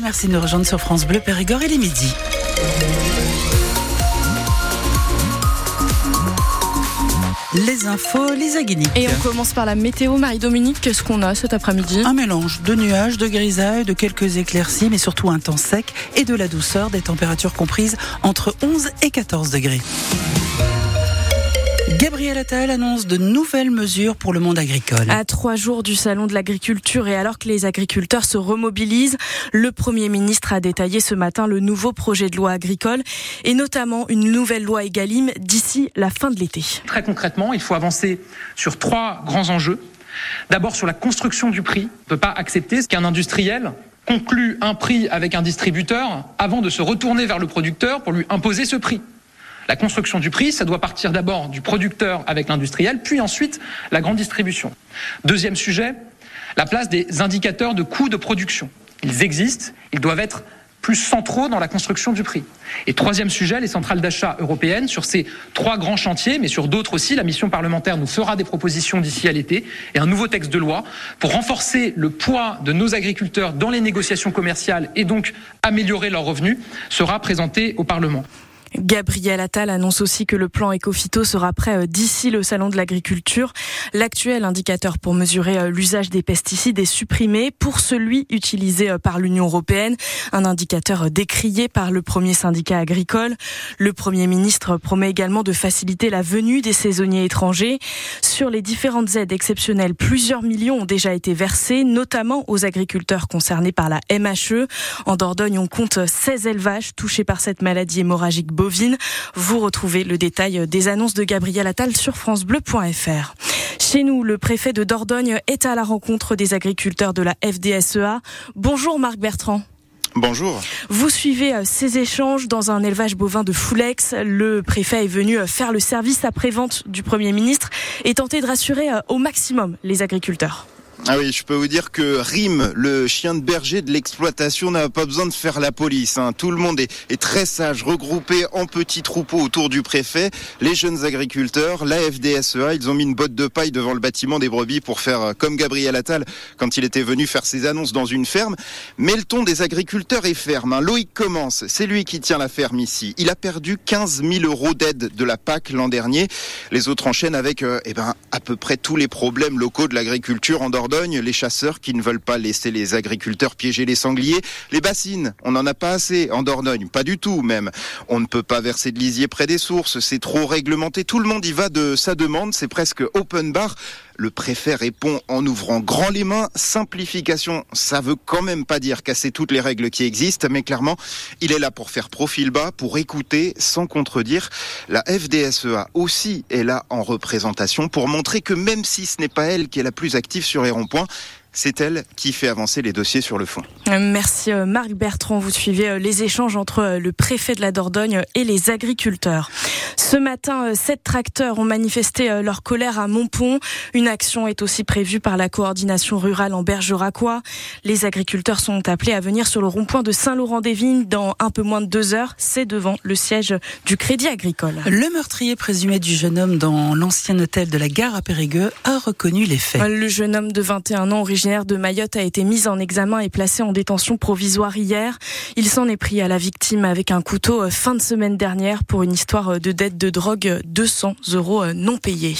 Et merci de nous rejoindre sur France Bleu Périgord et les midis. Les infos, les Guinique. Et on commence par la météo. Marie-Dominique, qu'est-ce qu'on a cet après-midi? Un mélange de nuages, de grisailles, de quelques éclaircies, mais surtout un temps sec et de la douceur, des températures comprises entre 11 et 14 degrés. Gabriel Attal annonce de nouvelles mesures pour le monde agricole. À trois jours du salon de l'agriculture et alors que les agriculteurs se remobilisent, le Premier ministre a détaillé ce matin le nouveau projet de loi agricole et notamment une nouvelle loi Egalim d'ici la fin de l'été. Très concrètement, il faut avancer sur trois grands enjeux. D'abord sur la construction du prix. On ne peut pas accepter qu'un industriel conclue un prix avec un distributeur avant de se retourner vers le producteur pour lui imposer ce prix. La construction du prix, ça doit partir d'abord du producteur avec l'industriel, puis ensuite la grande distribution. Deuxième sujet, la place des indicateurs de coûts de production. Ils existent, ils doivent être plus centraux dans la construction du prix. Et troisième sujet, les centrales d'achat européennes. Sur ces trois grands chantiers, mais sur d'autres aussi, la mission parlementaire nous fera des propositions d'ici à l'été et un nouveau texte de loi pour renforcer le poids de nos agriculteurs dans les négociations commerciales et donc améliorer leurs revenus sera présenté au Parlement. Gabriel Attal annonce aussi que le plan Ecofito sera prêt euh, d'ici le salon de l'agriculture. L'actuel indicateur pour mesurer euh, l'usage des pesticides est supprimé pour celui utilisé euh, par l'Union européenne, un indicateur décrié par le premier syndicat agricole. Le Premier ministre promet également de faciliter la venue des saisonniers étrangers. Sur les différentes aides exceptionnelles, plusieurs millions ont déjà été versés, notamment aux agriculteurs concernés par la MHE. En Dordogne, on compte 16 élevages touchés par cette maladie hémorragique bovine. Vous retrouvez le détail des annonces de Gabriel Attal sur francebleu.fr. Chez nous, le préfet de Dordogne est à la rencontre des agriculteurs de la FDSEA. Bonjour Marc Bertrand. Bonjour. Vous suivez euh, ces échanges dans un élevage bovin de Foulex. Le préfet est venu euh, faire le service après-vente du Premier ministre et tenter de rassurer euh, au maximum les agriculteurs. Ah oui, je peux vous dire que Rim, le chien de berger de l'exploitation, n'a pas besoin de faire la police. Hein. Tout le monde est, est, très sage, regroupé en petits troupeaux autour du préfet. Les jeunes agriculteurs, la FDSEA, ils ont mis une botte de paille devant le bâtiment des brebis pour faire euh, comme Gabriel Attal quand il était venu faire ses annonces dans une ferme. Mais le ton des agriculteurs est ferme. Hein. Loïc commence, c'est lui qui tient la ferme ici. Il a perdu 15 000 euros d'aide de la PAC l'an dernier. Les autres enchaînent avec euh, eh ben, à peu près tous les problèmes locaux de l'agriculture en Dordogne les chasseurs qui ne veulent pas laisser les agriculteurs piéger les sangliers, les bassines, on n'en a pas assez. En Dordogne, pas du tout même. On ne peut pas verser de lisier près des sources, c'est trop réglementé, tout le monde y va de sa demande, c'est presque open bar. Le préfet répond en ouvrant grand les mains. Simplification, ça veut quand même pas dire casser toutes les règles qui existent, mais clairement, il est là pour faire profil bas, pour écouter sans contredire. La FDSEA aussi est là en représentation pour montrer que même si ce n'est pas elle qui est la plus active sur les ronds-points, c'est elle qui fait avancer les dossiers sur le fond. Merci euh, Marc Bertrand. Vous suivez euh, les échanges entre euh, le préfet de la Dordogne et les agriculteurs. Ce matin, sept tracteurs ont manifesté leur colère à Montpont. Une action est aussi prévue par la coordination rurale en Bergeracois. Les agriculteurs sont appelés à venir sur le rond-point de Saint-Laurent-des-Vignes dans un peu moins de deux heures. C'est devant le siège du Crédit Agricole. Le meurtrier présumé du jeune homme dans l'ancien hôtel de la gare à Périgueux a reconnu les faits. Le jeune homme de 21 ans, originaire de Mayotte, a été mis en examen et placé en détention provisoire hier. Il s'en est pris à la victime avec un couteau euh, fin de semaine dernière pour une histoire euh, de dette de drogue 200 euros euh, non payés.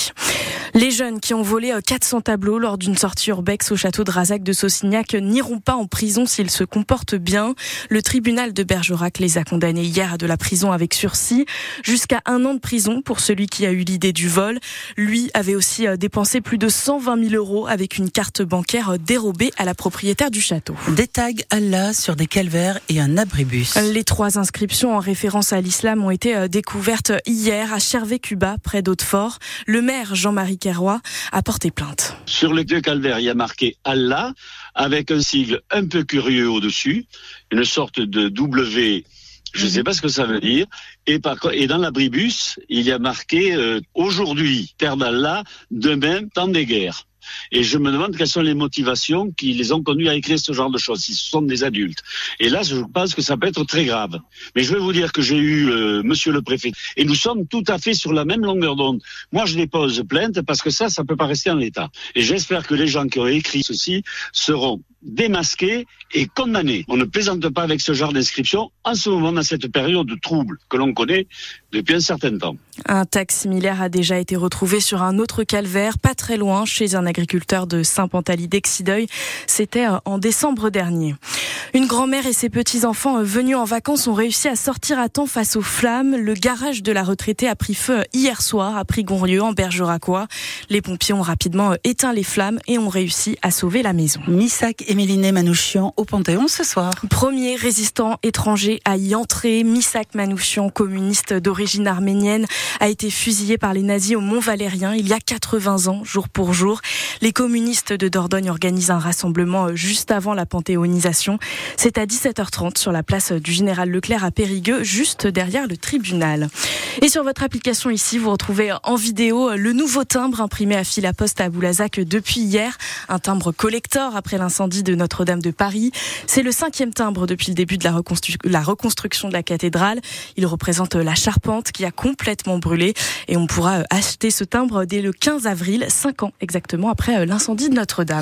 Les jeunes qui ont volé 400 tableaux lors d'une sortie urbex au château de Razac de Saucignac n'iront pas en prison s'ils se comportent bien. Le tribunal de Bergerac les a condamnés hier à de la prison avec sursis, jusqu'à un an de prison pour celui qui a eu l'idée du vol. Lui avait aussi dépensé plus de 120 000 euros avec une carte bancaire dérobée à la propriétaire du château. Des tags Allah sur des calvaires et un abribus. Les trois inscriptions en référence à l'islam ont été découvertes hier à Chervé-Cuba, près d'Hautefort. Le maire Jean-Marie A porté plainte. Sur les deux calvaires, il y a marqué Allah avec un sigle un peu curieux au-dessus, une sorte de W je ne sais pas ce que ça veut dire. Et, par, et dans l'abribus, il y a marqué euh, aujourd'hui, terre d'Allah, demain, temps des guerres. Et je me demande quelles sont les motivations qui les ont conduits à écrire ce genre de choses, si ce sont des adultes. Et là, je pense que ça peut être très grave. Mais je vais vous dire que j'ai eu euh, monsieur le préfet, et nous sommes tout à fait sur la même longueur d'onde. Moi, je dépose plainte parce que ça, ça peut pas rester en l'état. Et j'espère que les gens qui ont écrit ceci seront démasqués et condamnés. On ne plaisante pas avec ce genre d'inscription en ce moment dans cette période de trouble que l'on connaît depuis un certain temps. Un texte similaire a déjà été retrouvé sur un autre calvaire, pas très loin, chez un agriculteur de Saint-Pantaly d'Exideuil. C'était euh, en décembre dernier. Une grand-mère et ses petits-enfants euh, venus en vacances ont réussi à sortir à temps face aux flammes. Le garage de la retraitée a pris feu euh, hier soir à Prigongrieux, en Bergeracois. Les pompiers ont rapidement éteint les flammes et ont réussi à sauver la maison. Missak et Méliné Manouchian au Panthéon ce soir. Premier résistant étranger à y entrer, Missak Manouchian, communiste d'origine arménienne, a été fusillé par les nazis au Mont Valérien il y a 80 ans, jour pour jour. Les communistes de Dordogne organisent un rassemblement euh, juste avant la panthéonisation. C'est à 17h30 sur la place du Général Leclerc à Périgueux, juste derrière le tribunal. Et sur votre application ici, vous retrouvez en vidéo le nouveau timbre imprimé à fil à poste à Boulazac depuis hier. Un timbre collector après l'incendie de Notre-Dame de Paris. C'est le cinquième timbre depuis le début de la, la reconstruction de la cathédrale. Il représente la charpente qui a complètement brûlé et on pourra acheter ce timbre dès le 15 avril, cinq ans exactement après l'incendie de Notre-Dame.